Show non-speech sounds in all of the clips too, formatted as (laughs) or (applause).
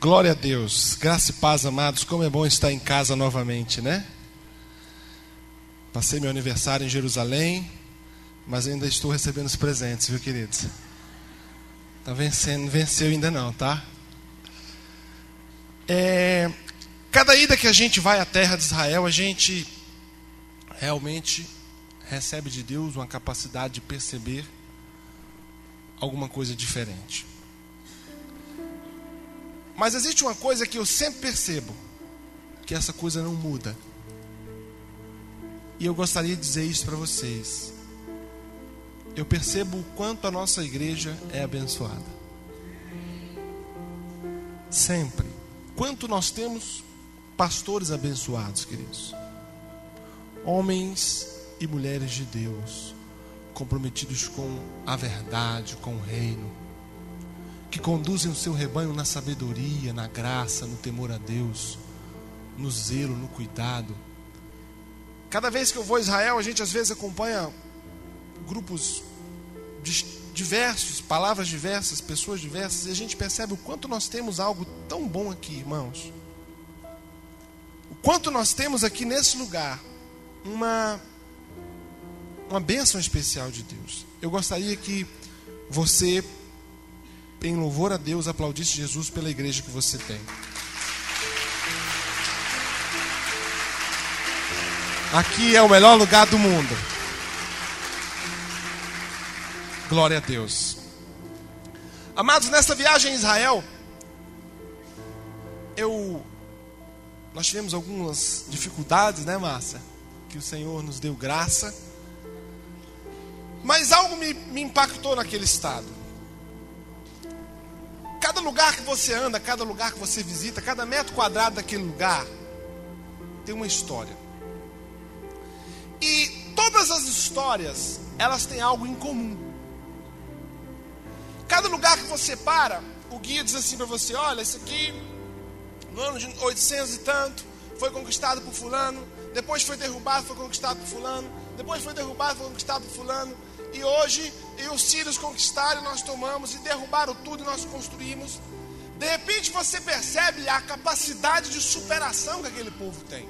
Glória a Deus. Graça e paz, amados. Como é bom estar em casa novamente, né? Passei meu aniversário em Jerusalém, mas ainda estou recebendo os presentes, viu, queridos? Tá vencendo, venceu ainda não, tá? É, cada ida que a gente vai à terra de Israel, a gente realmente recebe de Deus uma capacidade de perceber alguma coisa diferente. Mas existe uma coisa que eu sempre percebo: que essa coisa não muda. E eu gostaria de dizer isso para vocês. Eu percebo o quanto a nossa igreja é abençoada. Sempre. Quanto nós temos pastores abençoados, queridos. Homens e mulheres de Deus, comprometidos com a verdade, com o reino que conduzem o seu rebanho na sabedoria, na graça, no temor a Deus, no zelo, no cuidado. Cada vez que eu vou a Israel, a gente às vezes acompanha grupos diversos, palavras diversas, pessoas diversas, e a gente percebe o quanto nós temos algo tão bom aqui, irmãos. O quanto nós temos aqui nesse lugar uma uma bênção especial de Deus. Eu gostaria que você em louvor a Deus, aplaudisse Jesus pela igreja que você tem. Aqui é o melhor lugar do mundo. Glória a Deus. Amados, nessa viagem a Israel, eu nós tivemos algumas dificuldades, né, Márcia? Que o Senhor nos deu graça. Mas algo me, me impactou naquele estado. Cada lugar que você anda, cada lugar que você visita, cada metro quadrado daquele lugar tem uma história. E todas as histórias, elas têm algo em comum. Cada lugar que você para, o guia diz assim para você: olha, esse aqui, no ano de 800 e tanto, foi conquistado por Fulano, depois foi derrubado, foi conquistado por Fulano, depois foi derrubado, foi conquistado por Fulano, e hoje, e os sírios conquistaram, nós tomamos, e derrubaram tudo, e nós construímos. De repente você percebe a capacidade de superação que aquele povo tem.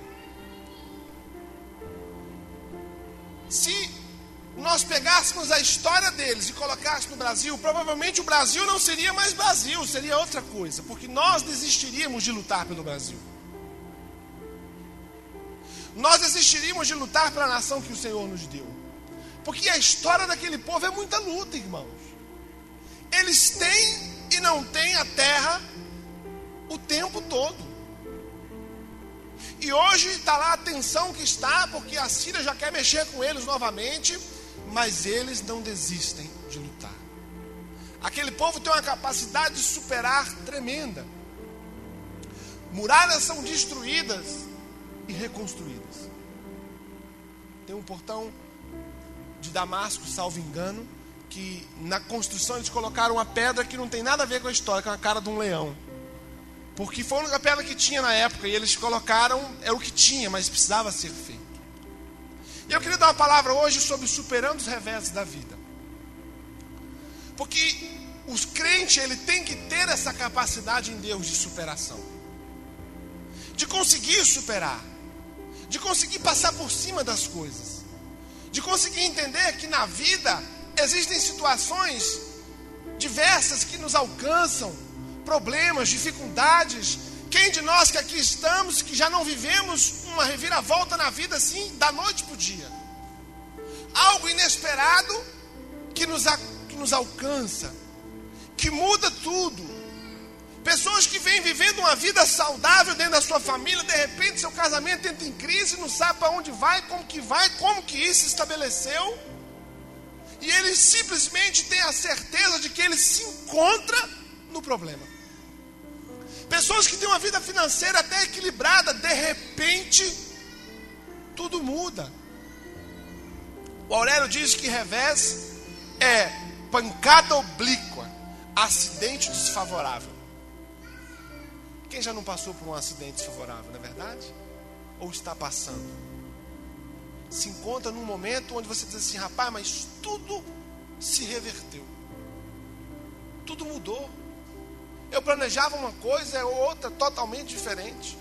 Se nós pegássemos a história deles e colocássemos no Brasil, provavelmente o Brasil não seria mais Brasil, seria outra coisa, porque nós desistiríamos de lutar pelo Brasil. Nós desistiríamos de lutar pela nação que o Senhor nos deu. Porque a história daquele povo é muita luta, irmãos. Eles têm e não têm a terra o tempo todo. E hoje está lá a tensão que está, porque a Síria já quer mexer com eles novamente, mas eles não desistem de lutar. Aquele povo tem uma capacidade de superar tremenda. Muralhas são destruídas e reconstruídas. Tem um portão de Damasco, salvo engano, que na construção eles colocaram uma pedra que não tem nada a ver com a história, que é a cara de um leão. Porque foi a pedra que tinha na época e eles colocaram, é o que tinha, mas precisava ser feito. E eu queria dar uma palavra hoje sobre superando os reveses da vida. Porque os crentes, ele tem que ter essa capacidade em Deus de superação. De conseguir superar. De conseguir passar por cima das coisas de conseguir entender que na vida existem situações diversas que nos alcançam, problemas, dificuldades. Quem de nós que aqui estamos, que já não vivemos uma reviravolta na vida assim, da noite para o dia? Algo inesperado que nos, que nos alcança, que muda tudo Pessoas que vêm vivendo uma vida saudável dentro da sua família, de repente seu casamento entra em crise, não sabe para onde vai, como que vai, como que isso se estabeleceu. E ele simplesmente tem a certeza de que ele se encontra no problema. Pessoas que têm uma vida financeira até equilibrada, de repente, tudo muda. O Aurélio diz que revés é pancada oblíqua, acidente desfavorável. Quem já não passou por um acidente desfavorável, não é verdade? Ou está passando? Se encontra num momento onde você diz assim, rapaz, mas tudo se reverteu. Tudo mudou. Eu planejava uma coisa, é outra totalmente diferente.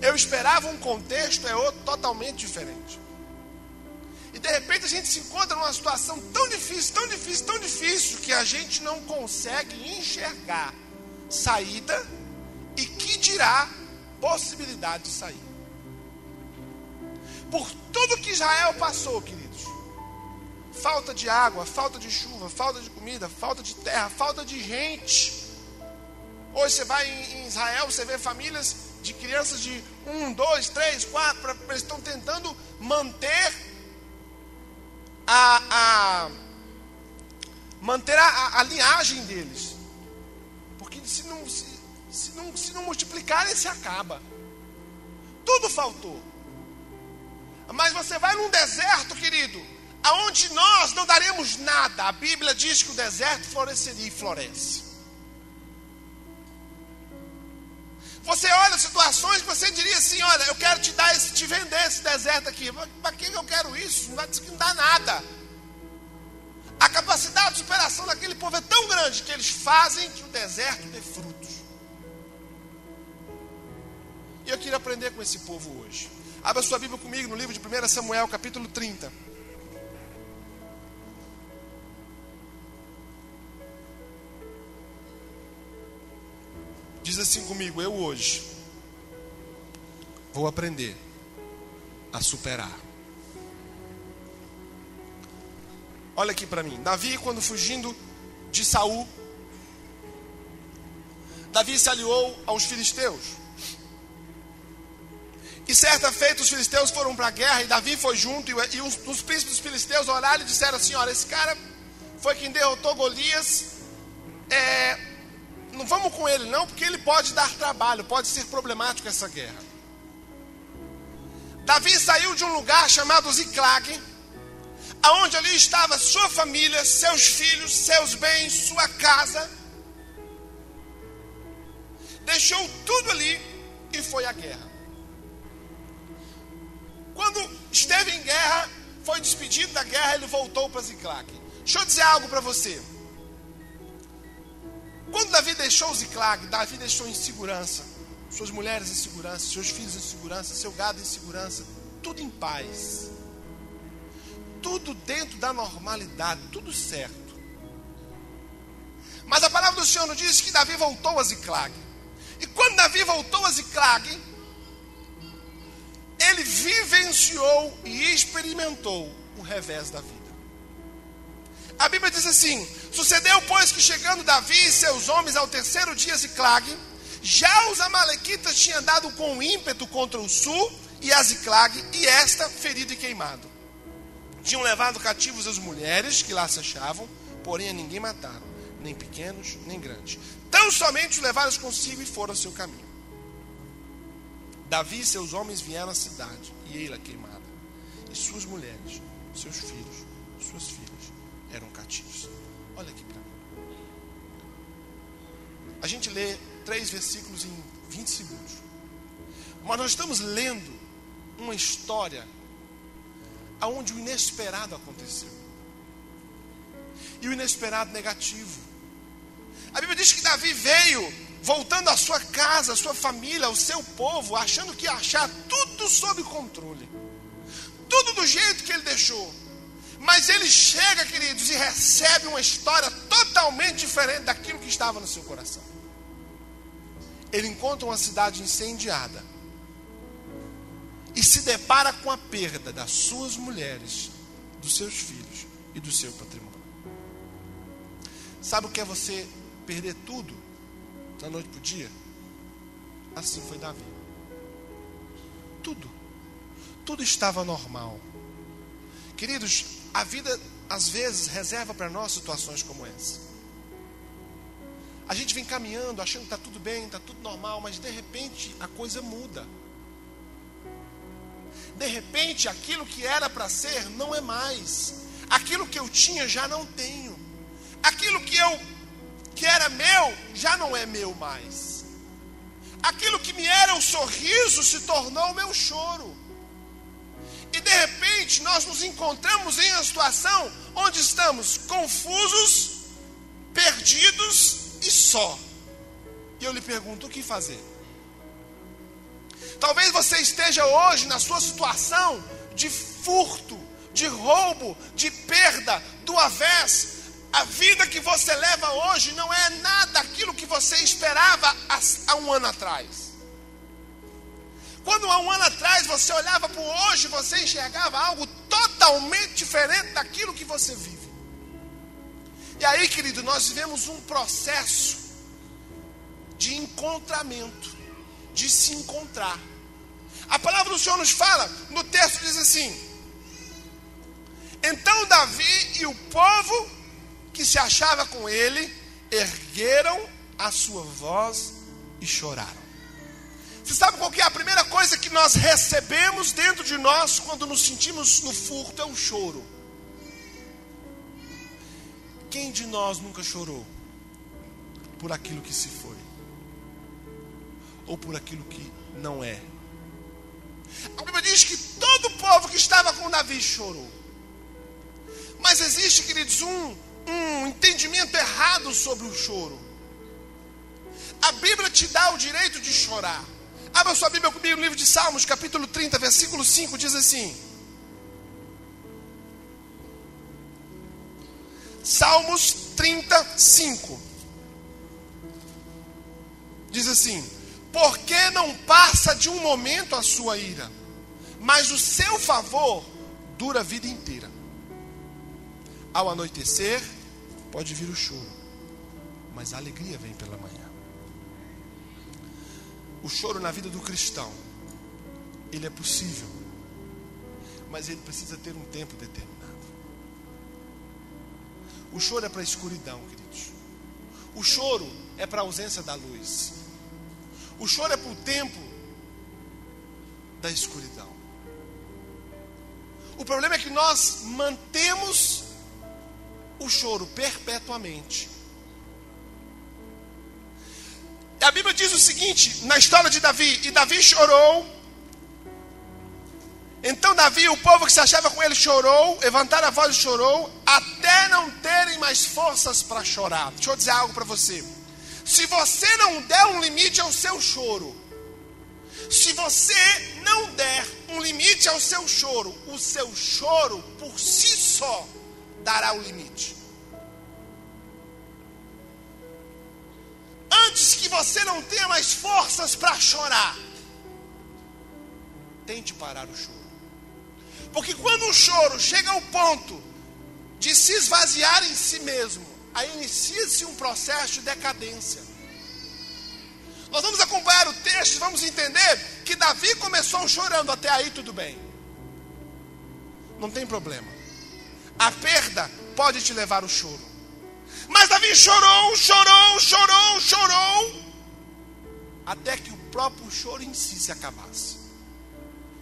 Eu esperava um contexto, é outro totalmente diferente. E de repente a gente se encontra numa situação tão difícil, tão difícil, tão difícil, que a gente não consegue enxergar saída e que dirá possibilidade de sair. Por tudo que Israel passou, queridos. Falta de água, falta de chuva, falta de comida, falta de terra, falta de gente. Hoje você vai em Israel, você vê famílias de crianças de um, dois, três, quatro, eles estão tentando manter a, a manter a, a, linhagem deles. Porque se não, se, se, não, se não multiplicarem, se acaba. Tudo faltou. Mas você vai num deserto, querido, aonde nós não daremos nada. A Bíblia diz que o deserto floresceria e floresce. Você olha situações que você diria assim: olha, eu quero te dar esse, te vender esse deserto aqui. Para que eu quero isso? Não vai não dá nada. A capacidade de superação daquele povo é tão grande que eles fazem que o deserto dê frutos. Eu queria aprender com esse povo hoje. Abra sua Bíblia comigo no livro de 1 Samuel, capítulo 30. Diz assim comigo: Eu hoje vou aprender a superar. Olha aqui para mim. Davi, quando fugindo de Saul, Davi se aliou aos filisteus. E certa feita os filisteus foram para a guerra e Davi foi junto. E, os, os, príncipes dos filisteus olharam e disseram assim: Olha, esse cara foi quem derrotou Golias. É, não vamos com ele, não, porque ele pode dar trabalho, pode ser problemático essa guerra. Davi saiu de um lugar chamado Ziclag, aonde ali estava sua família, seus filhos, seus bens, sua casa. Deixou tudo ali e foi à guerra. Quando esteve em guerra, foi despedido da guerra, ele voltou para Ziclag. Deixa eu dizer algo para você. Quando Davi deixou Ziclag, Davi deixou em segurança, suas mulheres em segurança, seus filhos em segurança, seu gado em segurança, tudo em paz. Tudo dentro da normalidade, tudo certo. Mas a palavra do Senhor nos diz que Davi voltou a Ziclag. E quando Davi voltou a Ziclag, ele vivenciou e experimentou o revés da vida. A Bíblia diz assim: Sucedeu, pois, que chegando Davi e seus homens ao terceiro dia de Ziclag, já os amalequitas tinham dado com ímpeto contra o sul e a Ziclag, e esta ferido e queimado. Tinham levado cativos as mulheres que lá se achavam, porém a ninguém mataram, nem pequenos, nem grandes. Tão somente os levaram consigo e foram ao seu caminho. Davi e seus homens vieram à cidade, e ela queimada. E suas mulheres, seus filhos, suas filhas eram cativos. Olha aqui para mim. A gente lê três versículos em 20 segundos. Mas nós estamos lendo uma história aonde o inesperado aconteceu. E o inesperado negativo. A Bíblia diz que Davi veio voltando à sua casa, à sua família, ao seu povo, achando que achar tudo sob controle, tudo do jeito que ele deixou. Mas ele chega, queridos, e recebe uma história totalmente diferente daquilo que estava no seu coração. Ele encontra uma cidade incendiada e se depara com a perda das suas mulheres, dos seus filhos e do seu patrimônio. Sabe o que é você perder tudo da noite para o dia? Assim foi Davi. Tudo. Tudo estava normal. Queridos, a vida às vezes reserva para nós situações como essa. A gente vem caminhando, achando que está tudo bem, está tudo normal, mas de repente a coisa muda. De repente aquilo que era para ser não é mais. Aquilo que eu tinha já não tenho. Aquilo que eu que era meu já não é meu mais. Aquilo que me era um sorriso se tornou meu choro. E de repente nós nos encontramos em uma situação onde estamos confusos, perdidos e só. E eu lhe pergunto: o que fazer? Talvez você esteja hoje na sua situação de furto, de roubo, de perda, do avés. A vida que você leva hoje não é nada aquilo que você esperava há um ano atrás. Quando há um ano atrás você olhava para hoje, você enxergava algo totalmente diferente daquilo que você vive. E aí, querido, nós vivemos um processo de encontramento, de se encontrar. A palavra do Senhor nos fala, no texto diz assim: Então Davi e o povo que se achava com ele ergueram a sua voz e choraram. Você sabe qual é a primeira coisa que nós recebemos dentro de nós quando nos sentimos no furto? É o choro. Quem de nós nunca chorou por aquilo que se foi? Ou por aquilo que não é? A Bíblia diz que todo o povo que estava com Davi chorou. Mas existe, queridos, um, um entendimento errado sobre o choro. A Bíblia te dá o direito de chorar. Abra sua Bíblia comigo no livro de Salmos, capítulo 30, versículo 5, diz assim: Salmos 35. Diz assim: Porque não passa de um momento a sua ira, mas o seu favor dura a vida inteira. Ao anoitecer, pode vir o choro, mas a alegria vem pela manhã. O choro na vida do cristão, ele é possível, mas ele precisa ter um tempo determinado. O choro é para a escuridão, queridos. O choro é para a ausência da luz. O choro é para o tempo da escuridão. O problema é que nós mantemos o choro perpetuamente. A Bíblia diz o seguinte, na história de Davi: E Davi chorou então Davi, o povo que se achava com ele, chorou, levantaram a voz e chorou, até não terem mais forças para chorar. Deixa eu dizer algo para você. Se você não der um limite ao seu choro, se você não der um limite ao seu choro, o seu choro por si só dará o limite. Antes que você não tenha mais forças para chorar, tente parar o choro. Porque quando o choro chega ao ponto de se esvaziar em si mesmo, aí inicia-se um processo de decadência. Nós vamos acompanhar o texto vamos entender que Davi começou chorando, até aí tudo bem. Não tem problema. A perda pode te levar ao choro. Mas Davi chorou, chorou, chorou, chorou, até que o próprio choro em si se acabasse.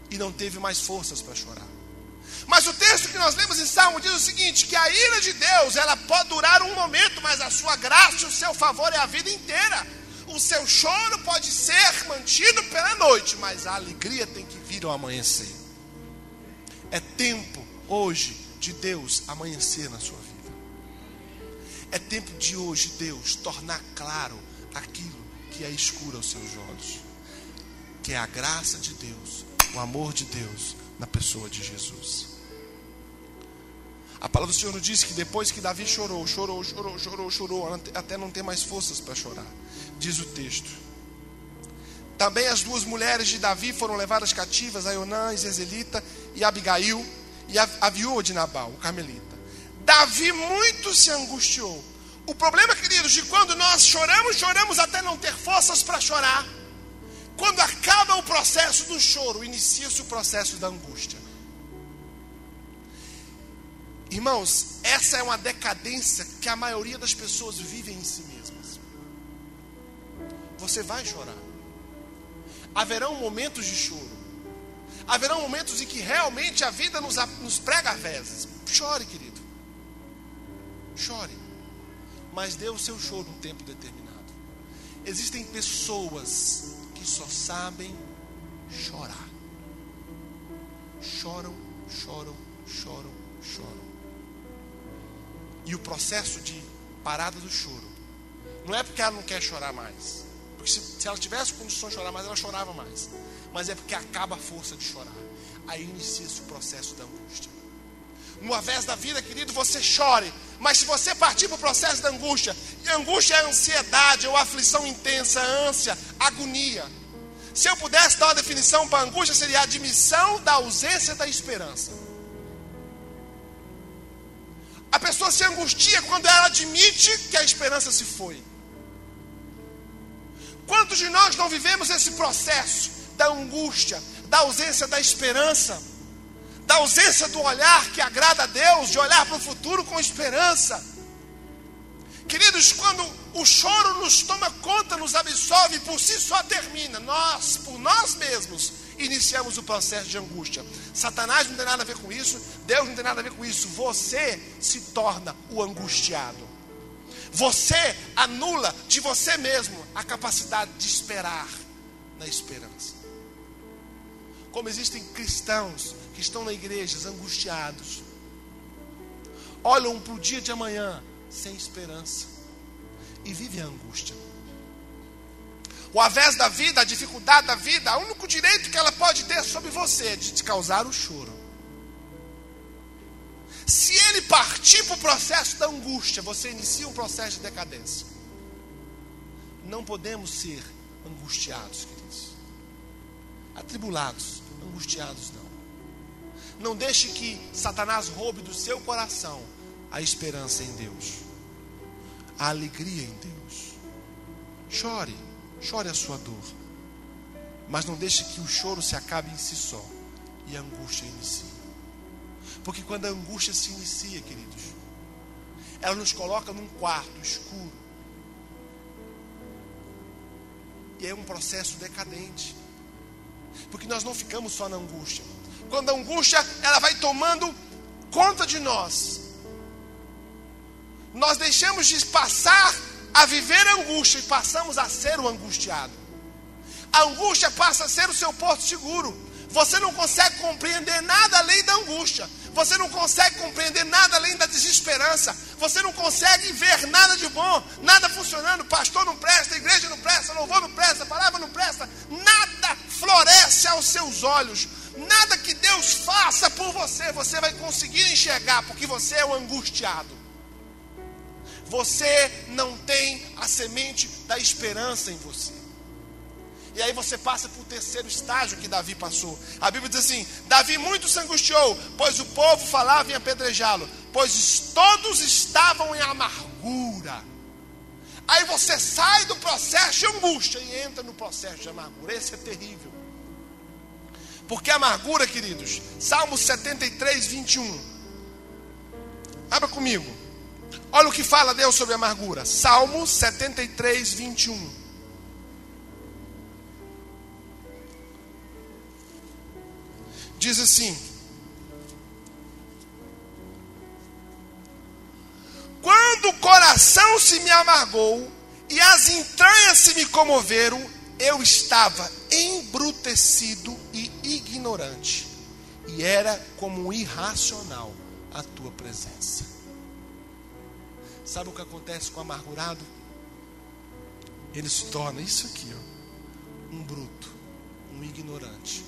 E não teve mais forças para chorar. Mas o texto que nós lemos em Salmo diz o seguinte: que a ira de Deus ela pode durar um momento, mas a sua graça o seu favor é a vida inteira. O seu choro pode ser mantido pela noite, mas a alegria tem que vir ao amanhecer. É tempo hoje de Deus amanhecer na sua vida. É tempo de hoje Deus tornar claro aquilo que é escuro aos seus olhos, que é a graça de Deus, o amor de Deus na pessoa de Jesus. A palavra do Senhor nos diz que depois que Davi chorou, chorou, chorou, chorou, chorou, até não ter mais forças para chorar. Diz o texto. Também as duas mulheres de Davi foram levadas cativas, Aionã, Zezelita e Abigail, e a, a viúva de Nabal, o carmelita. Davi muito se angustiou. O problema, queridos, de quando nós choramos, choramos até não ter forças para chorar. Quando acaba o processo do choro, inicia-se o processo da angústia. Irmãos, essa é uma decadência que a maioria das pessoas vivem em si mesmas. Você vai chorar. Haverão momentos de choro. Haverão momentos em que realmente a vida nos, nos prega vezes. Chore, querido. Chore. Mas dê o seu choro um tempo determinado. Existem pessoas que só sabem chorar. Choram, choram, choram, choram. E o processo de parada do choro não é porque ela não quer chorar mais. Porque se, se ela tivesse condições de chorar mais, ela chorava mais. Mas é porque acaba a força de chorar. Aí inicia-se o processo da angústia. No avés da vida, querido, você chore. Mas se você partir para o processo da angústia, e angústia é ansiedade, ou aflição intensa, ânsia, agonia. Se eu pudesse dar uma definição para angústia, seria a admissão da ausência da esperança. A pessoa se angustia quando ela admite que a esperança se foi. Quantos de nós não vivemos esse processo da angústia, da ausência da esperança, da ausência do olhar que agrada a Deus, de olhar para o futuro com esperança? Queridos, quando o choro nos toma conta, nos absolve, por si só termina, nós, por nós mesmos, iniciamos o processo de angústia. Satanás não tem nada a ver com isso, Deus não tem nada a ver com isso. Você se torna o angustiado. Você anula de você mesmo a capacidade de esperar na esperança. Como existem cristãos que estão na igreja angustiados, olham para o dia de amanhã sem esperança e vivem a angústia o avés da vida, a dificuldade da vida, o único direito que ela pode ter sobre você é de te causar o choro. Se ele partir para o processo da angústia, você inicia um processo de decadência. Não podemos ser angustiados, queridos. Atribulados, angustiados não. Não deixe que Satanás roube do seu coração a esperança em Deus, a alegria em Deus. Chore Chore a sua dor. Mas não deixe que o choro se acabe em si só e a angústia inicie. Porque quando a angústia se inicia, queridos, ela nos coloca num quarto escuro. E é um processo decadente. Porque nós não ficamos só na angústia. Quando a angústia ela vai tomando conta de nós, nós deixamos de passar a viver a angústia e passamos a ser o angustiado. A angústia passa a ser o seu porto seguro. Você não consegue compreender nada além da angústia. Você não consegue compreender nada além da desesperança. Você não consegue ver nada de bom, nada funcionando. Pastor não presta, igreja não presta, louvor não presta, palavra não presta. Floresce aos seus olhos. Nada que Deus faça por você, você vai conseguir enxergar, porque você é o angustiado. Você não tem a semente da esperança em você. E aí você passa para o terceiro estágio que Davi passou. A Bíblia diz assim: Davi muito se angustiou, pois o povo falava em apedrejá-lo, pois todos estavam em amargura. Aí você sai do processo de angústia e entra no processo de amargura. Esse é terrível. Porque a amargura, queridos, Salmo 73, 21. Abra comigo. Olha o que fala Deus sobre a amargura. Salmo 73, 21. Diz assim: Quando o coração se me amargou e as entranhas se me comoveram, eu estava embrutecido ignorante, e era como irracional a tua presença. Sabe o que acontece com o amargurado? Ele se torna isso aqui, ó, um bruto, um ignorante.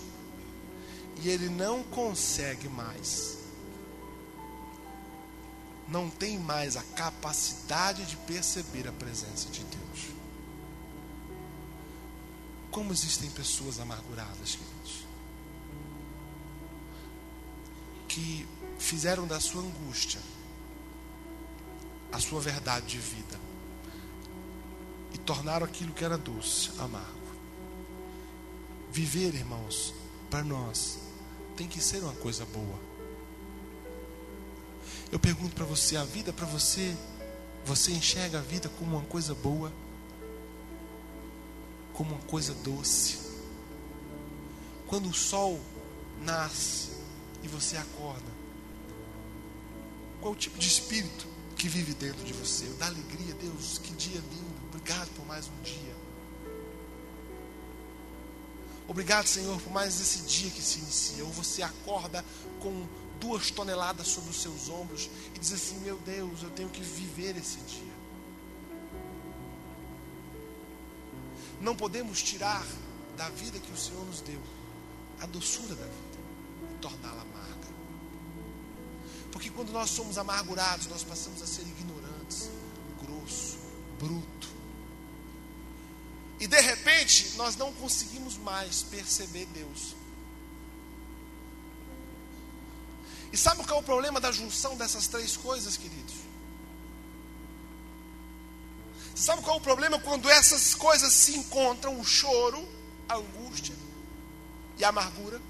E ele não consegue mais, não tem mais a capacidade de perceber a presença de Deus. Como existem pessoas amarguradas, queridos, que fizeram da sua angústia a sua verdade de vida e tornaram aquilo que era doce amargo. Viver, irmãos, para nós tem que ser uma coisa boa. Eu pergunto para você, a vida para você, você enxerga a vida como uma coisa boa? Como uma coisa doce? Quando o sol nasce e você acorda, qual o tipo de espírito que vive dentro de você. Dá alegria, Deus, que dia lindo. Obrigado por mais um dia. Obrigado, Senhor, por mais esse dia que se inicia. Ou você acorda com duas toneladas sobre os seus ombros e diz assim: Meu Deus, eu tenho que viver esse dia. não podemos tirar da vida que o Senhor nos deu a doçura da vida torná-la amarga. Porque quando nós somos amargurados, nós passamos a ser ignorantes, grosso, bruto. E de repente, nós não conseguimos mais perceber Deus. E sabe qual é o problema da junção dessas três coisas, queridos? Sabe qual é o problema quando essas coisas se encontram? O choro, a angústia e a amargura.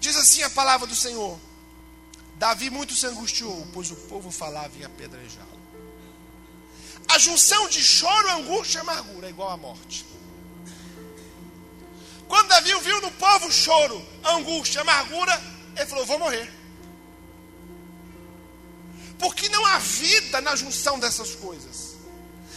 Diz assim a palavra do Senhor: Davi muito se angustiou, pois o povo falava em apedrejá-lo. A junção de choro, angústia e amargura é igual à morte. Quando Davi viu no povo choro, angústia, amargura, ele falou: Vou morrer. Porque não há vida na junção dessas coisas.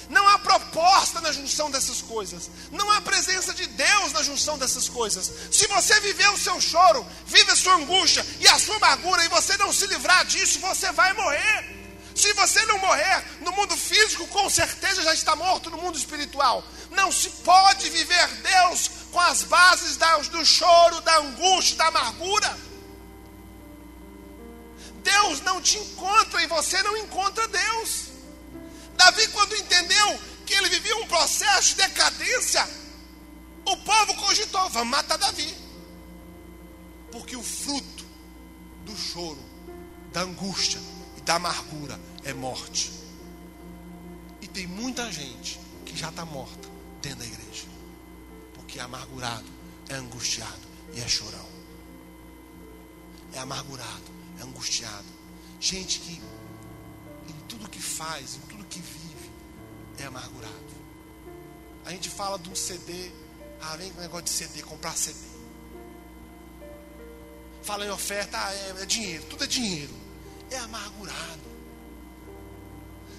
Não há proposta na junção dessas coisas. Não há presença de Deus na junção dessas coisas. Se você viver o seu choro, vive a sua angústia e a sua amargura, e você não se livrar disso, você vai morrer. Se você não morrer no mundo físico, com certeza já está morto no mundo espiritual. Não se pode viver Deus com as bases do choro, da angústia, da amargura. Deus não te encontra e você não encontra Deus. Davi, quando entendeu que ele vivia um processo de decadência, o povo cogitou: vamos matar Davi. Porque o fruto do choro, da angústia e da amargura é morte. E tem muita gente que já está morta dentro da igreja. Porque é amargurado, é angustiado e é chorão. É amargurado, é angustiado. Gente que em tudo que faz, em tudo é amargurado. A gente fala de um CD, ah, vem com negócio de CD, comprar CD. Fala em oferta, ah, é, é dinheiro, tudo é dinheiro. É amargurado.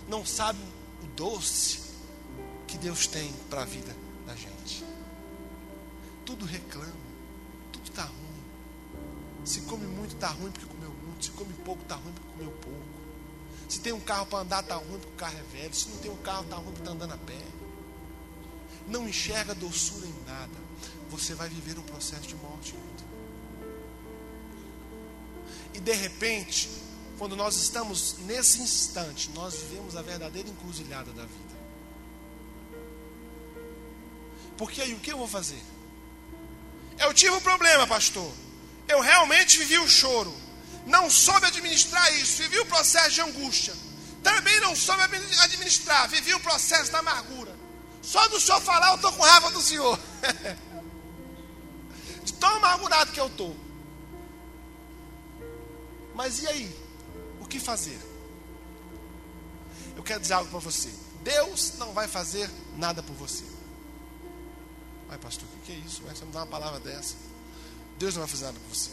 Não sabe o doce que Deus tem para a vida da gente. Tudo reclama, tudo está ruim. Se come muito, está ruim porque comeu muito. Se come pouco, está ruim porque comeu pouco. Se tem um carro para andar, está ruim porque o carro é velho. Se não tem um carro, está ruim porque está andando a pé. Não enxerga doçura em nada. Você vai viver um processo de morte. E de repente, quando nós estamos nesse instante, nós vivemos a verdadeira encruzilhada da vida. Porque aí o que eu vou fazer? Eu tive um problema, pastor. Eu realmente vivi o choro não soube administrar isso, vivi o processo de angústia. Também não soube administrar, vivi o processo da amargura. Só do senhor falar, eu estou com raiva do senhor. (laughs) de tão amargurado que eu estou. Mas e aí? O que fazer? Eu quero dizer algo para você. Deus não vai fazer nada por você. Ai, pastor, o que é isso? Você me dá uma palavra dessa? Deus não vai fazer nada por você.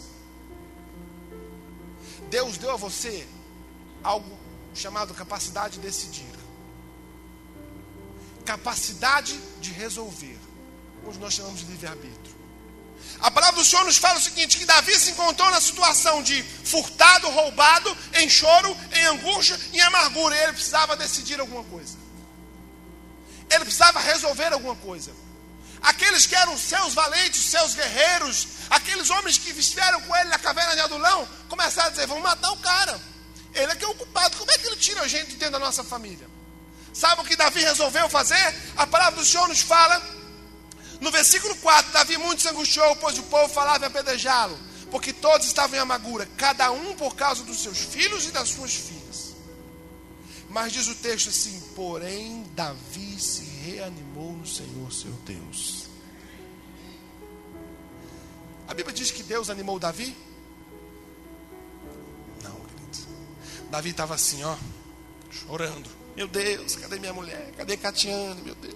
Deus deu a você algo chamado capacidade de decidir, capacidade de resolver, hoje nós chamamos de livre-arbítrio. A palavra do Senhor nos fala o seguinte: que Davi se encontrou na situação de furtado, roubado, em choro, em angústia em amargura. E ele precisava decidir alguma coisa. Ele precisava resolver alguma coisa. Aqueles que eram seus valentes, seus guerreiros, aqueles homens que estiveram com ele na caverna de Adulão, começaram a dizer: vamos matar o cara. Ele é que é o culpado. Como é que ele tira a gente de dentro da nossa família? Sabe o que Davi resolveu fazer? A palavra do Senhor nos fala, no versículo 4: Davi muito se angustiou, pois o povo falava em apedrejá-lo, porque todos estavam em amargura, cada um por causa dos seus filhos e das suas filhas. Mas diz o texto assim: porém, Davi se reanimou no Senhor seu Deus. A Bíblia diz que Deus animou Davi? Não. Davi estava assim, ó, chorando. Meu Deus, cadê minha mulher? Cadê Catiane, meu Deus?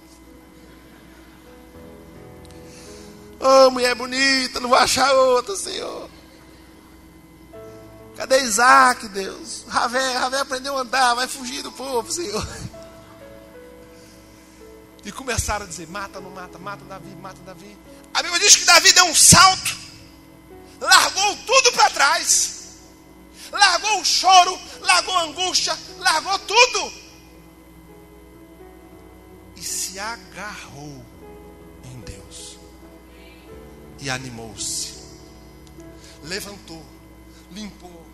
Oh, mulher bonita, não vou achar outra, Senhor. Cadê Isaac, Deus? Ravé, Ravé aprendeu a andar, vai fugir do povo, Senhor. E começaram a dizer: mata, não mata, mata Davi, mata Davi. A Bíblia diz que Davi deu um salto, largou tudo para trás, largou o choro, largou a angústia, largou tudo. E se agarrou e animou-se. Levantou, limpou.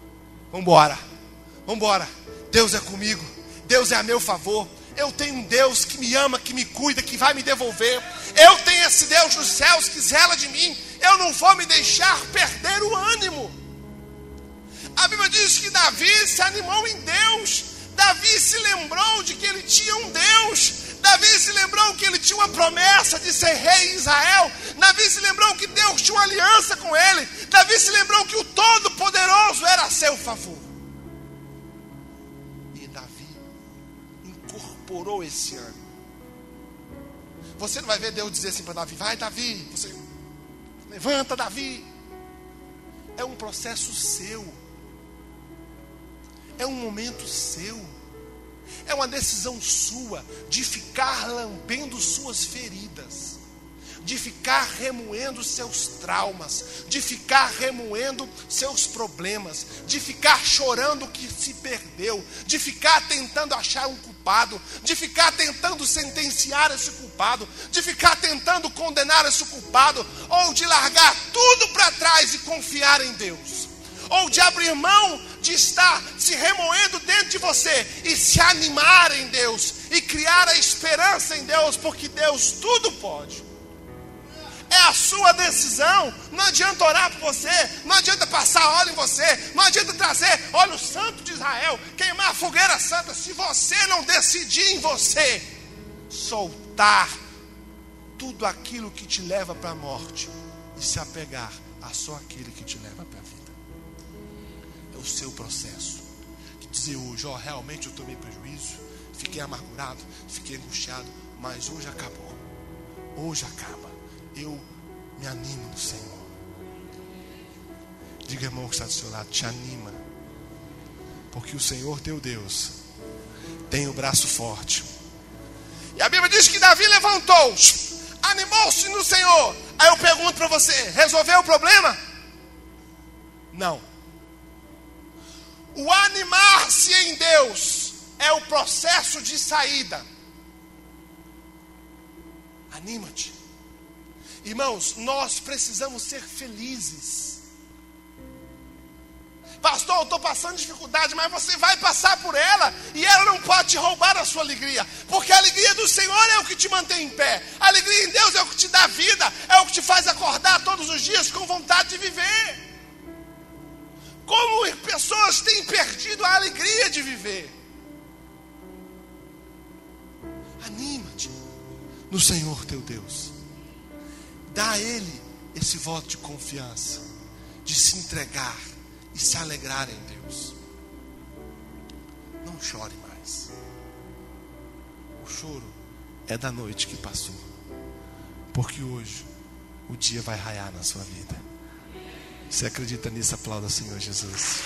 Vambora, vambora. Deus é comigo, Deus é a meu favor. Eu tenho um Deus que me ama, que me cuida, que vai me devolver. Eu tenho esse Deus dos céus que zela de mim. Eu não vou me deixar perder o ânimo. A Bíblia diz que Davi se animou em Deus. Davi se lembrou de que ele tinha um Deus. Davi se lembrou que ele tinha uma promessa de ser rei em Israel. Davi se lembrou que Deus tinha uma aliança com ele. Davi se lembrou que o Todo-Poderoso era a seu favor. Incorporou esse ano. Você não vai ver Deus dizer assim para Davi: vai, Davi, você levanta, Davi. É um processo seu é um momento seu, é uma decisão sua de ficar lambendo suas feridas, de ficar remoendo seus traumas, de ficar remoendo seus problemas, de ficar chorando o que se perdeu, de ficar tentando achar um culpado, de ficar tentando sentenciar esse culpado, de ficar tentando condenar esse culpado, ou de largar tudo para trás e confiar em Deus ou de abrir mão de estar se remoendo dentro de você e se animar em Deus e criar a esperança em Deus, porque Deus tudo pode. É a sua decisão. Não adianta orar por você, não adianta passar óleo em você, não adianta trazer óleo santo de Israel, queimar a fogueira santa, se você não decidir em você soltar tudo aquilo que te leva para a morte e se apegar a só aquilo que te leva para a vida é o seu processo. De dizer hoje, ó, realmente eu tomei prejuízo, fiquei amargurado, fiquei angustiado, mas hoje acabou. Hoje acaba. Eu me animo no Senhor. Diga, irmão, que está do seu lado, te anima. Porque o Senhor teu Deus tem o braço forte. E a Bíblia diz que Davi levantou-se, animou-se no Senhor. Aí eu pergunto para você: resolveu o problema? Não. O animar-se em Deus é o processo de saída. Anima-te. Irmãos, nós precisamos ser felizes. Pastor, eu estou passando dificuldade, mas você vai passar por ela e ela não pode te roubar a sua alegria, porque a alegria do Senhor é o que te mantém em pé, a alegria em Deus é o que te dá vida, é o que te faz acordar todos os dias com vontade de viver. Como pessoas têm perdido a alegria de viver. Anima-te no Senhor teu Deus. Dá a Ele esse voto de confiança, de se entregar e se alegrar em Deus. Não chore mais. O choro é da noite que passou, porque hoje o dia vai raiar na sua vida. Você acredita nisso? Aplauda, Senhor Jesus.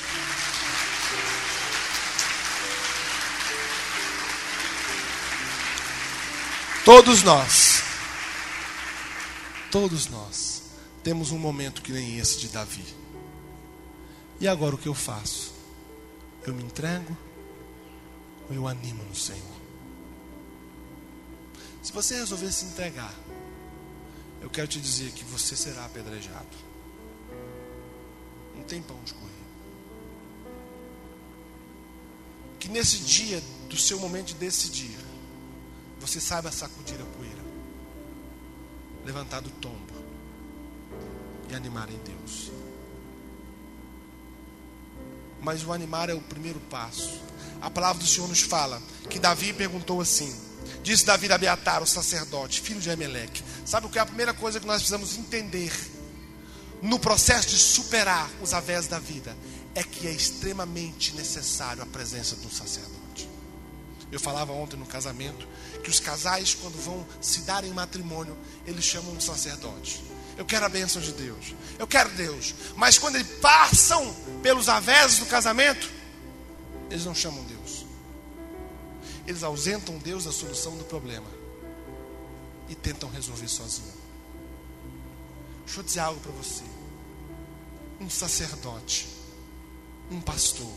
Todos nós, todos nós, temos um momento que nem esse de Davi. E agora o que eu faço? Eu me entrego ou eu animo no Senhor? Se você resolver se entregar, eu quero te dizer que você será apedrejado não tem pão de correr. Que nesse dia, do seu momento de decidir, você saiba sacudir a poeira, levantar do tombo e animar em Deus. Mas o animar é o primeiro passo. A palavra do Senhor nos fala que Davi perguntou assim: Disse Davi a Beatar, o sacerdote, filho de Ameleque. Sabe o que é a primeira coisa que nós precisamos entender? no processo de superar os avés da vida, é que é extremamente necessário a presença um sacerdote. Eu falava ontem no casamento que os casais, quando vão se dar em matrimônio, eles chamam um sacerdote. Eu quero a bênção de Deus, eu quero Deus, mas quando eles passam pelos avés do casamento, eles não chamam Deus, eles ausentam Deus da solução do problema e tentam resolver sozinho. Deixa eu dizer algo para você. Um sacerdote, um pastor,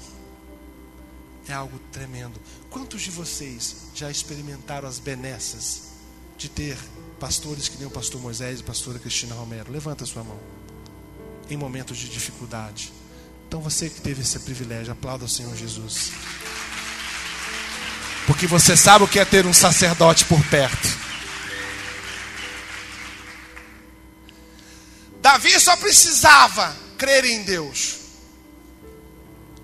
é algo tremendo. Quantos de vocês já experimentaram as benesses de ter Pastores que nem o pastor Moisés e a pastora Cristina Romero, levanta a sua mão. Em momentos de dificuldade. Então você que teve esse privilégio, aplauda o Senhor Jesus. Porque você sabe o que é ter um sacerdote por perto. Davi só precisava crer em Deus.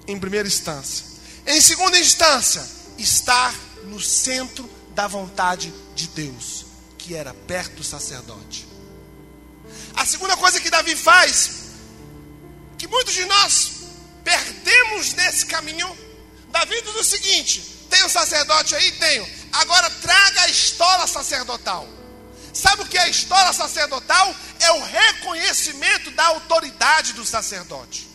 Em primeira instância. Em segunda instância, estar no centro da vontade de Deus, que era perto do sacerdote. A segunda coisa que Davi faz, que muitos de nós perdemos nesse caminho, Davi diz o seguinte: tem um sacerdote aí? Tenho. Agora traga a estola sacerdotal. Sabe o que é a estola sacerdotal? É o reconhecimento da autoridade do sacerdote.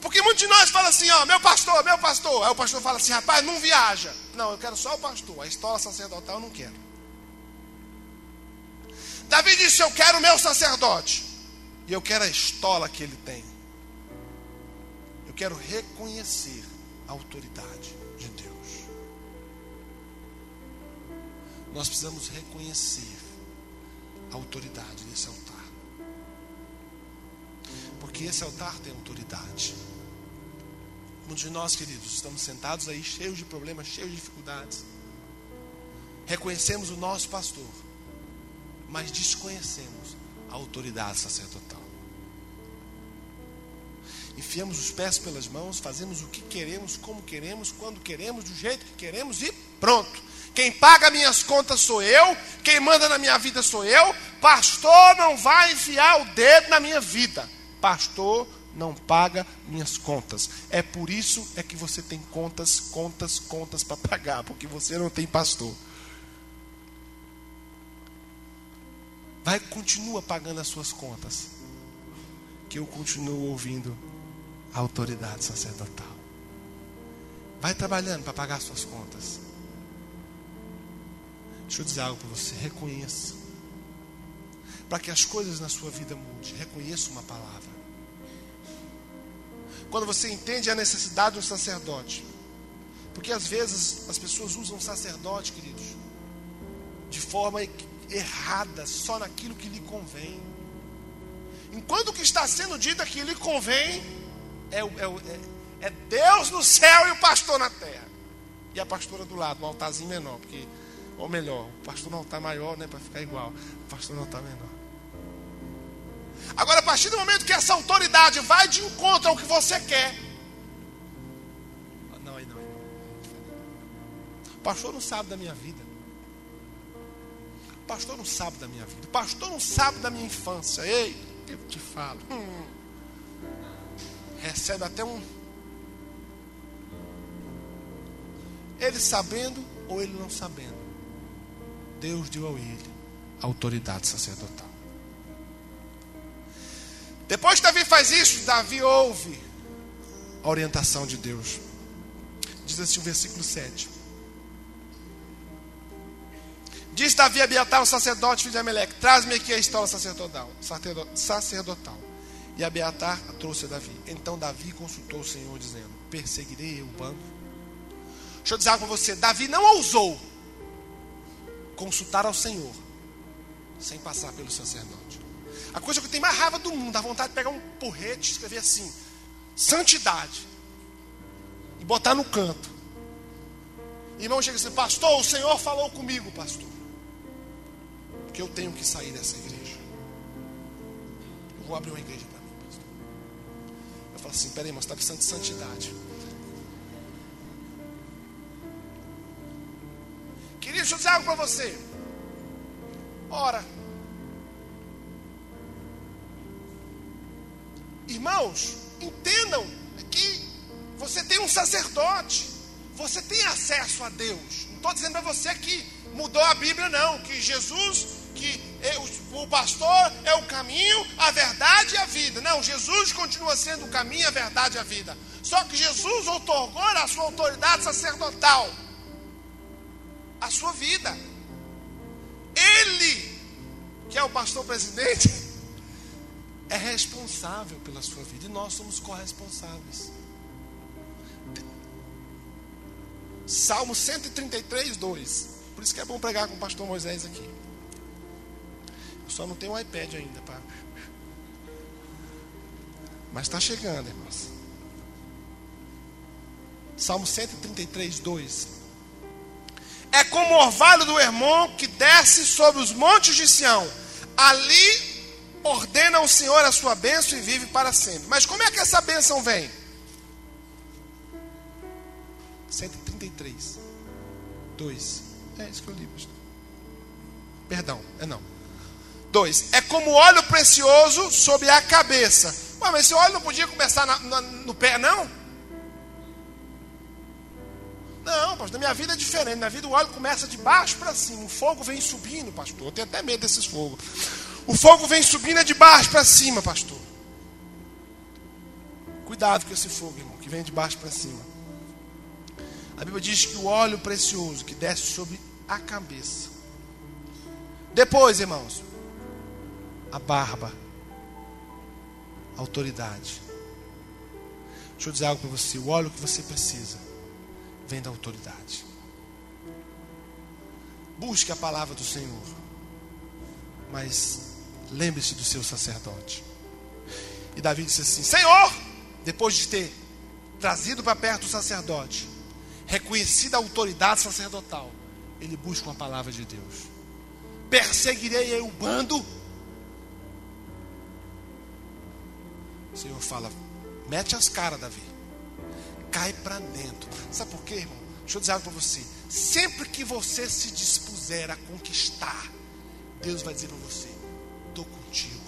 Porque muitos de nós falam assim, ó, meu pastor, meu pastor. Aí o pastor fala assim, rapaz, não viaja. Não, eu quero só o pastor. A estola sacerdotal eu não quero. Davi disse, eu quero o meu sacerdote. E eu quero a estola que ele tem. Eu quero reconhecer a autoridade. nós precisamos reconhecer a autoridade desse altar. Porque esse altar tem autoridade. Muitos de nós, queridos, estamos sentados aí cheios de problemas, cheios de dificuldades. Reconhecemos o nosso pastor, mas desconhecemos a autoridade sacerdotal. Enfiamos os pés pelas mãos, fazemos o que queremos, como queremos, quando queremos, do jeito que queremos e pronto. Quem paga minhas contas sou eu, quem manda na minha vida sou eu. Pastor não vai enfiar o dedo na minha vida. Pastor não paga minhas contas. É por isso é que você tem contas, contas, contas para pagar, porque você não tem pastor. Vai continua pagando as suas contas, que eu continuo ouvindo a autoridade sacerdotal. Vai trabalhando para pagar suas contas. Deixa eu dizer algo para você. Reconheça. Para que as coisas na sua vida mudem, reconheça uma palavra. Quando você entende a necessidade de um sacerdote, porque às vezes as pessoas usam sacerdote, queridos, de forma errada, só naquilo que lhe convém. Enquanto o que está sendo dito aqui lhe convém, é, é, é Deus no céu e o pastor na terra. E a pastora do lado, um altarzinho menor, porque ou melhor, o pastor não está maior, né? Para ficar igual. O pastor não está menor. Agora, a partir do momento que essa autoridade vai de encontro ao que você quer. Não, aí não, aí não. O pastor não sabe da minha vida. O pastor não sabe da minha vida. O pastor não sabe da minha infância. Ei, eu te falo. Hum, recebe até um. Ele sabendo ou ele não sabendo. Deus deu a ele a autoridade sacerdotal. Depois que Davi faz isso, Davi ouve a orientação de Deus. Diz assim o versículo 7. Diz Davi a Abiatar, o sacerdote, filho de Ameleque: Traz-me aqui a estola sacerdotal. sacerdotal. E Abiatar a trouxe a Davi. Então Davi consultou o Senhor, dizendo: Perseguirei eu o bando. Deixa eu dizer algo para você: Davi não ousou consultar ao Senhor, sem passar pelo sacerdote. A coisa que eu tenho mais raiva do mundo, dá vontade de pegar um porrete e escrever assim: santidade, e botar no canto. Irmão chega assim, pastor, o Senhor falou comigo, pastor, que eu tenho que sair dessa igreja. Eu vou abrir uma igreja para mim, pastor. Eu falo assim: peraí, você está precisando de santidade. Querido, deixa eu dizer algo para você. Ora, irmãos, entendam que você tem um sacerdote, você tem acesso a Deus. Não estou dizendo para você que mudou a Bíblia, não, que Jesus, que é o pastor é o caminho, a verdade e a vida. Não, Jesus continua sendo o caminho, a verdade e a vida. Só que Jesus otorgou a sua autoridade sacerdotal a sua vida. Ele, que é o pastor presidente, (laughs) é responsável pela sua vida e nós somos corresponsáveis. Salmo 133, 2. Por isso que é bom pregar com o pastor Moisés aqui. Só não tem um iPad ainda, pá. Mas está chegando, irmãos. Salmo 133, 2. É como o orvalho do Hermon que desce sobre os montes de Sião. Ali ordena o Senhor a sua bênção e vive para sempre. Mas como é que essa bênção vem? 133, 2. É isso que eu li, pastor. Perdão, é não. 2. É como óleo precioso sobre a cabeça. Ué, mas esse óleo não podia começar na, na, no pé, não? Não, pastor, na minha vida é diferente. Na vida o óleo começa de baixo para cima. O fogo vem subindo, pastor. Eu tenho até medo desses fogos. O fogo vem subindo é de baixo para cima, pastor. Cuidado com esse fogo, irmão, que vem de baixo para cima. A Bíblia diz que o óleo precioso que desce sobre a cabeça. Depois, irmãos, a barba, a autoridade. Deixa eu dizer algo para você: o óleo que você precisa vem da autoridade. Busque a palavra do Senhor, mas lembre-se do seu sacerdote. E Davi disse assim: Senhor, depois de ter trazido para perto o sacerdote, reconhecida a autoridade sacerdotal, ele busca uma palavra de Deus. Perseguirei eu o bando. O Senhor fala: mete as caras, Davi. Cai para dentro. Sabe por quê, irmão? Deixa eu dizer algo para você. Sempre que você se dispuser a conquistar, Deus vai dizer para você: estou contigo.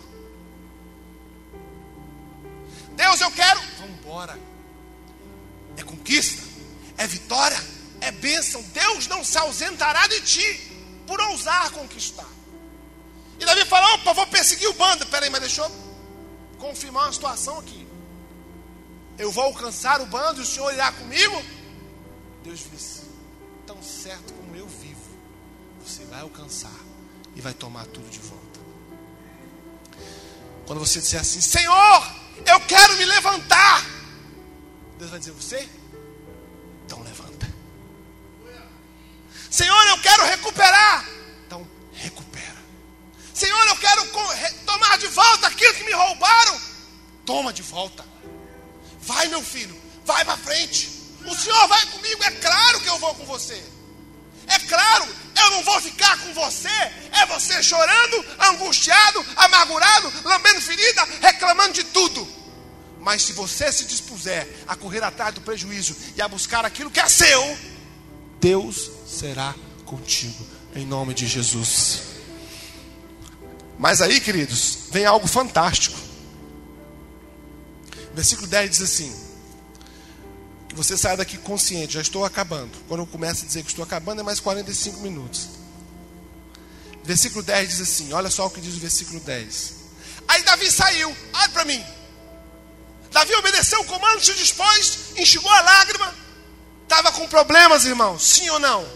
Deus, eu quero. Vamos embora. É conquista, é vitória, é bênção. Deus não se ausentará de ti por ousar conquistar. E Davi fala: opa, vou perseguir o bando. Peraí, mas deixa eu confirmar uma situação aqui. Eu vou alcançar o bando e o Senhor irá comigo? Deus disse: tão certo como eu vivo, você vai alcançar e vai tomar tudo de volta. Quando você disser assim, Senhor, eu quero me levantar, Deus vai dizer: Você? Então levanta. Senhor, eu quero recuperar. Então recupera. Senhor, eu quero tomar de volta aquilo que me roubaram. Toma de volta. Vai, meu filho, vai para frente. O Senhor vai comigo, é claro que eu vou com você. É claro, eu não vou ficar com você. É você chorando, angustiado, amargurado, lambendo ferida, reclamando de tudo. Mas se você se dispuser a correr atrás do prejuízo e a buscar aquilo que é seu, Deus será contigo, em nome de Jesus. Mas aí, queridos, vem algo fantástico. Versículo 10 diz assim: que você saia daqui consciente, já estou acabando. Quando eu começo a dizer que estou acabando, é mais 45 minutos. Versículo 10 diz assim: olha só o que diz o versículo 10. Aí Davi saiu, olha para mim. Davi obedeceu o comando, se dispôs, enxugou a lágrima. Estava com problemas, irmãos? Sim ou não?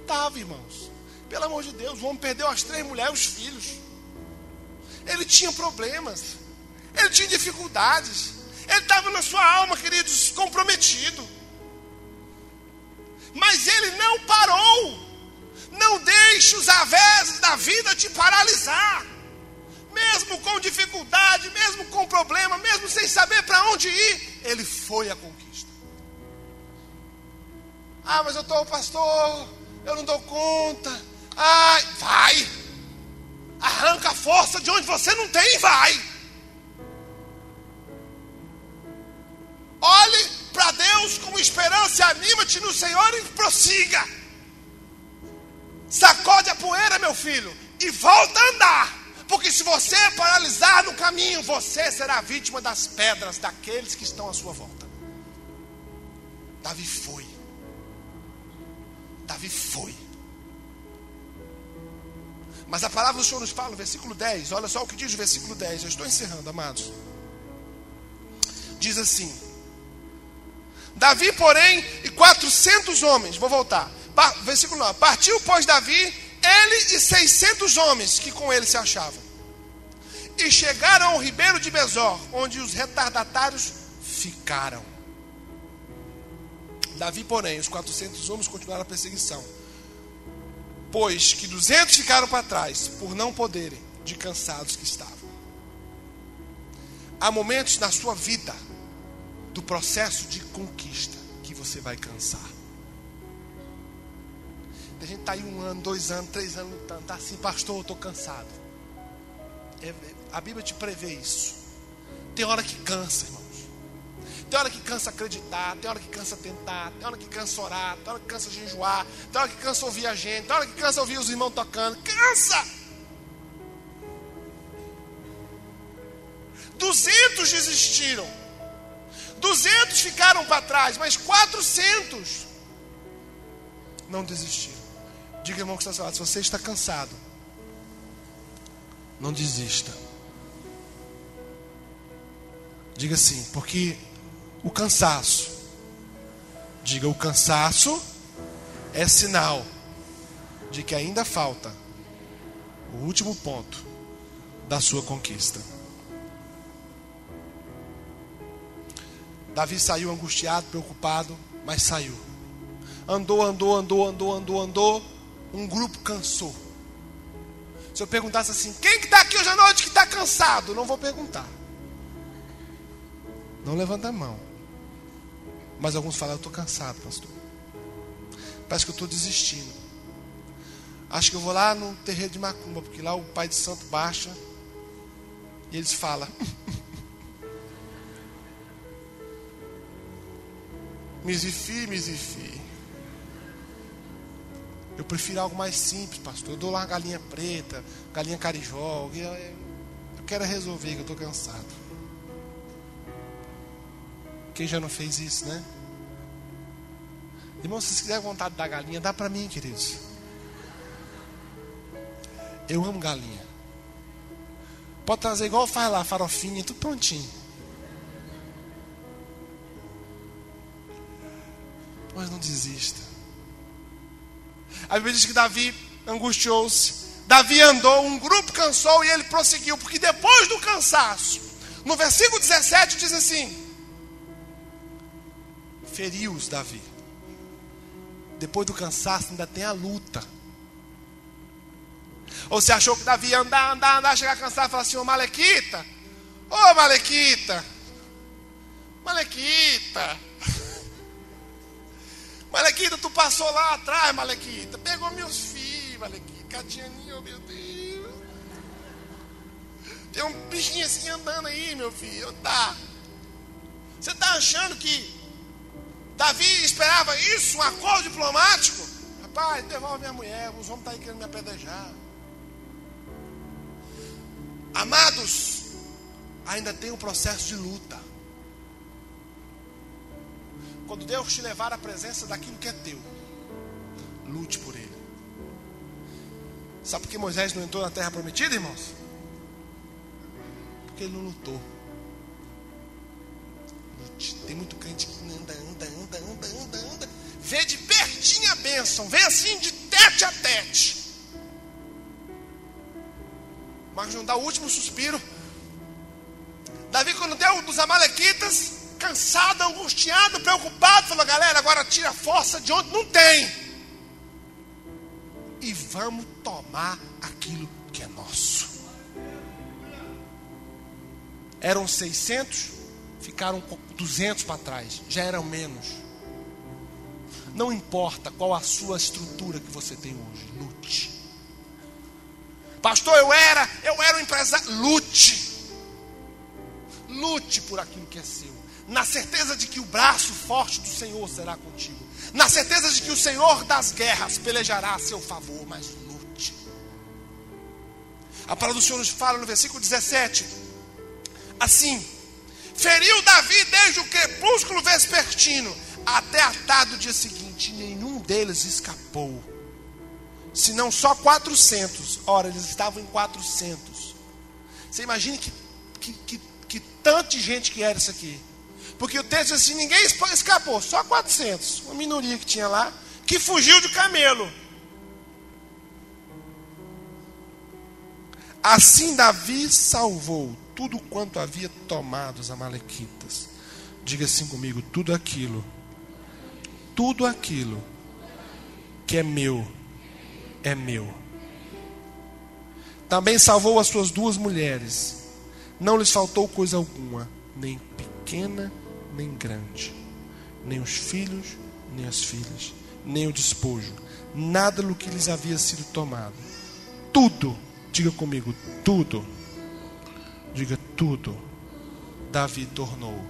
Estava, irmãos. Pelo amor de Deus, o homem perdeu as três mulheres, os filhos. Ele tinha problemas. Ele tinha dificuldades. Ele estava na sua alma, queridos, comprometido. Mas ele não parou. Não deixe os avés da vida te paralisar. Mesmo com dificuldade, mesmo com problema, mesmo sem saber para onde ir, ele foi à conquista. Ah, mas eu estou pastor, eu não dou conta. Ai, vai. Arranca a força de onde você não tem e vai. Olhe para Deus com esperança anima-te no Senhor e prossiga. Sacode a poeira, meu filho, e volta a andar. Porque se você paralisar no caminho, você será vítima das pedras daqueles que estão à sua volta. Davi foi. Davi foi. Mas a palavra do Senhor nos fala no versículo 10. Olha só o que diz o versículo 10. Eu estou encerrando, amados. Diz assim: Davi, porém, e 400 homens, vou voltar. Versículo 9: Partiu, pois, Davi, ele e 600 homens que com ele se achavam. E chegaram ao ribeiro de Besor, onde os retardatários ficaram. Davi, porém, os 400 homens continuaram a perseguição. Pois que 200 ficaram para trás, por não poderem. de cansados que estavam. Há momentos na sua vida do processo de conquista que você vai cansar. A gente está aí um ano, dois anos, três anos lutando. Está assim, pastor, eu estou cansado. É, a Bíblia te prevê isso. Tem hora que cansa, irmãos. Tem hora que cansa acreditar, tem hora que cansa tentar, tem hora que cansa orar, tem hora que cansa jejuar, tem hora que cansa ouvir a gente, tem hora que cansa ouvir os irmãos tocando. Cansa! 200 desistiram. 200 ficaram para trás, mas 400 não desistiram. Diga, irmão, que está falando, se você está cansado, não desista. Diga assim, porque o cansaço, diga, o cansaço é sinal de que ainda falta o último ponto da sua conquista. Davi saiu angustiado, preocupado, mas saiu. Andou, andou, andou, andou, andou, andou. Um grupo cansou. Se eu perguntasse assim, quem que está aqui hoje à noite que está cansado? Não vou perguntar. Não levanta a mão. Mas alguns falam, eu estou cansado, pastor. Parece que eu estou desistindo. Acho que eu vou lá no terreiro de Macumba, porque lá o pai de santo baixa e eles falam. (laughs) Misifi, misifi. Eu prefiro algo mais simples, pastor. Eu dou lá galinha preta, galinha carijó. Eu quero resolver, que eu estou cansado. Quem já não fez isso, né? Irmão, se vocês quiserem vontade da galinha, dá para mim, queridos. Eu amo galinha. Pode trazer igual faz lá, farofinha, tudo prontinho. Mas não desista. A Bíblia diz que Davi angustiou-se. Davi andou, um grupo cansou e ele prosseguiu, porque depois do cansaço, no versículo 17 diz assim: Feriu-os Davi. Depois do cansaço ainda tem a luta. Ou você achou que Davi ia andar, andar, andar, chegar cansado e falar assim: Ô Malequita, ô Malequita, Malequita, Malequita, tu passou lá atrás, Malequita. Pegou meus filhos, Malequita. Catianinho, oh, meu Deus. Tem um bichinho assim andando aí, meu filho. Tá. Você está achando que Davi esperava isso, um acordo diplomático? Rapaz, devolve minha mulher. Os homens estão tá aí querendo me apedrejar. Amados, ainda tem um processo de luta. Quando Deus te levar à presença daquilo que é teu, lute por ele. Sabe por que Moisés não entrou na terra prometida, irmãos? Porque ele não lutou. Lute. Tem muito crente que anda, anda, anda, anda, anda, anda. Vê de pertinho a bênção, vê assim de tete a tete. Mas não dá o último suspiro. Davi, quando deu dos Amalequitas, cansado, angustiado, preocupado, falou: galera, agora tira a força de onde não tem. E vamos tomar aquilo que é nosso. Eram 600, ficaram 200 para trás, já eram menos. Não importa qual a sua estrutura que você tem hoje, lute. Pastor, eu era, eu era um empresário, lute. Lute por aquilo que é seu na certeza de que o braço forte do Senhor será contigo, na certeza de que o Senhor das guerras pelejará a seu favor, mas lute. A palavra do Senhor nos fala no versículo 17: assim, feriu Davi desde o crepúsculo vespertino até a tarde do dia seguinte, nenhum deles escapou, senão só 400. Ora, eles estavam em 400. Você imagine que, que, que, que tanta gente que era isso aqui. Porque o texto diz assim: ninguém escapou, só 400. Uma minoria que tinha lá, que fugiu de camelo. Assim Davi salvou tudo quanto havia tomado os Amalequitas. Diga assim comigo: tudo aquilo, tudo aquilo que é meu, é meu. Também salvou as suas duas mulheres. Não lhes faltou coisa alguma, nem pequena, nem grande, nem os filhos, nem as filhas, nem o despojo, nada do que lhes havia sido tomado. Tudo, diga comigo, tudo, diga tudo, Davi tornou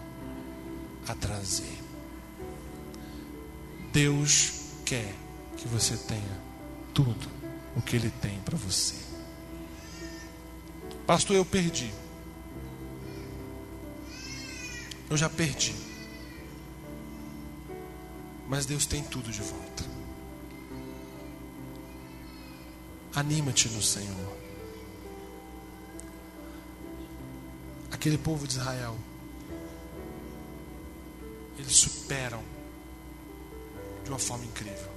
a trazer. Deus quer que você tenha tudo o que Ele tem para você. Pastor, eu perdi. Eu já perdi. Mas Deus tem tudo de volta. Anima-te no Senhor. Aquele povo de Israel, eles superam de uma forma incrível.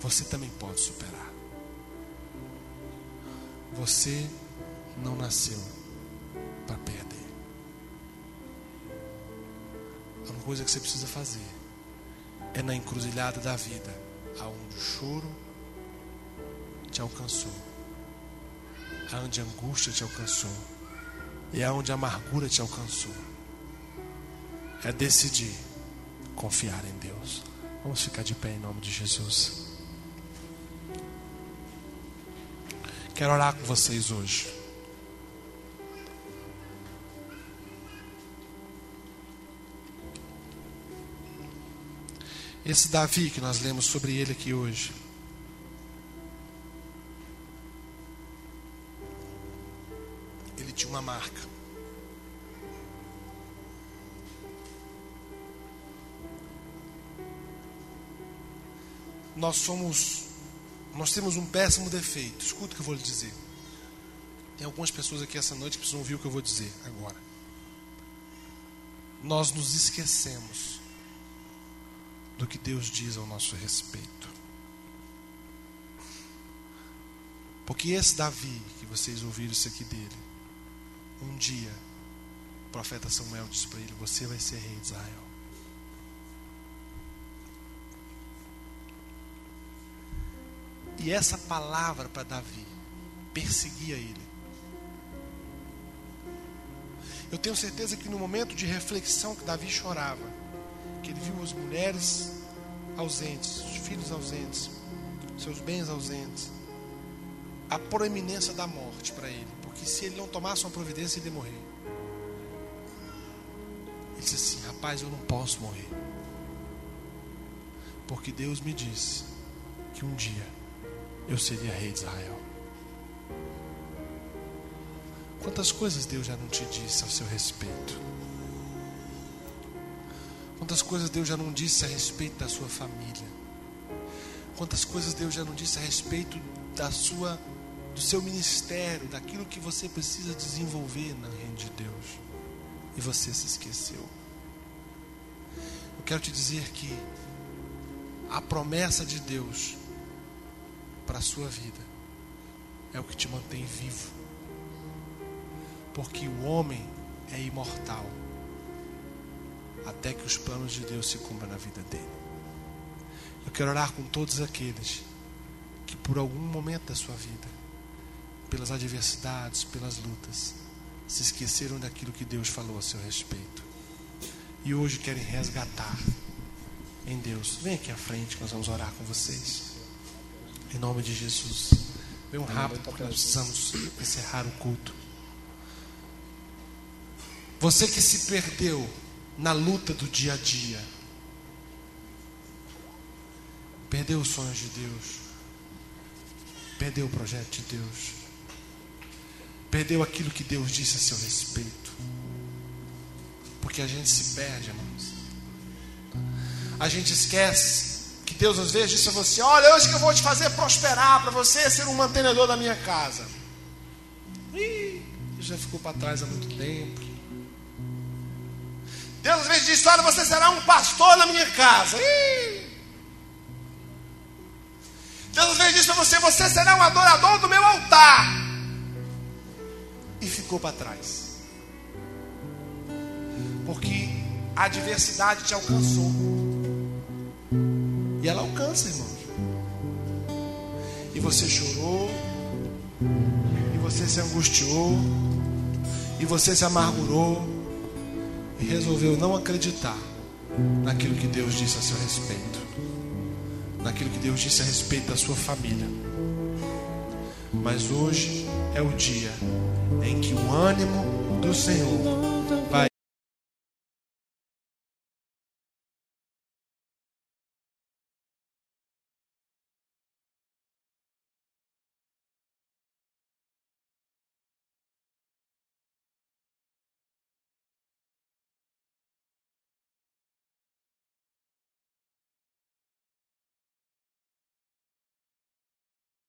Você também pode superar. Você não nasceu para perder. A única coisa que você precisa fazer é na encruzilhada da vida, aonde o choro te alcançou, aonde a angústia te alcançou e aonde a amargura te alcançou. É decidir confiar em Deus. Vamos ficar de pé em nome de Jesus. Quero orar com vocês hoje. Esse Davi que nós lemos sobre ele aqui hoje. Ele tinha uma marca. Nós somos, nós temos um péssimo defeito. Escuta o que eu vou lhe dizer. Tem algumas pessoas aqui essa noite que precisam ouvir o que eu vou dizer agora. Nós nos esquecemos do que Deus diz ao nosso respeito. Porque esse Davi, que vocês ouviram isso aqui dele, um dia, o profeta Samuel disse para ele: Você vai ser rei de Israel. E essa palavra para Davi perseguia ele. Eu tenho certeza que no momento de reflexão que Davi chorava, que ele viu as mulheres ausentes, os filhos ausentes, seus bens ausentes, a proeminência da morte para ele, porque se ele não tomasse uma providência, ele ia morrer. Ele disse assim: Rapaz, eu não posso morrer, porque Deus me disse que um dia eu seria rei de Israel. Quantas coisas Deus já não te disse ao seu respeito? Quantas coisas Deus já não disse a respeito da sua família? Quantas coisas Deus já não disse a respeito da sua do seu ministério, daquilo que você precisa desenvolver na reino de Deus? E você se esqueceu. Eu quero te dizer que a promessa de Deus para a sua vida é o que te mantém vivo. Porque o homem é imortal até que os planos de Deus se cumpram na vida dele. Eu quero orar com todos aqueles que por algum momento da sua vida, pelas adversidades, pelas lutas, se esqueceram daquilo que Deus falou a seu respeito. E hoje querem resgatar em Deus. Vem aqui à frente nós vamos orar com vocês. Em nome de Jesus. Venham rápido porque nós precisamos encerrar o culto. Você que se perdeu na luta do dia a dia. Perdeu os sonhos de Deus. Perdeu o projeto de Deus. Perdeu aquilo que Deus disse a seu respeito. Porque a gente se perde, irmãos. A gente esquece que Deus às vezes disse a você: Olha, hoje que eu vou te fazer prosperar para você ser um mantenedor da minha casa. Ih, já ficou para trás há muito tempo. Deus às vezes diz: Olha, você será um pastor na minha casa. Deus às vezes diz para você: Você será um adorador do meu altar. E ficou para trás. Porque a adversidade te alcançou. E ela alcança, irmãos. você chorou, e você se angustiou, e você se amargurou, e resolveu não acreditar naquilo que Deus disse a seu respeito, naquilo que Deus disse a respeito da sua família. Mas hoje é o dia em que o ânimo do Senhor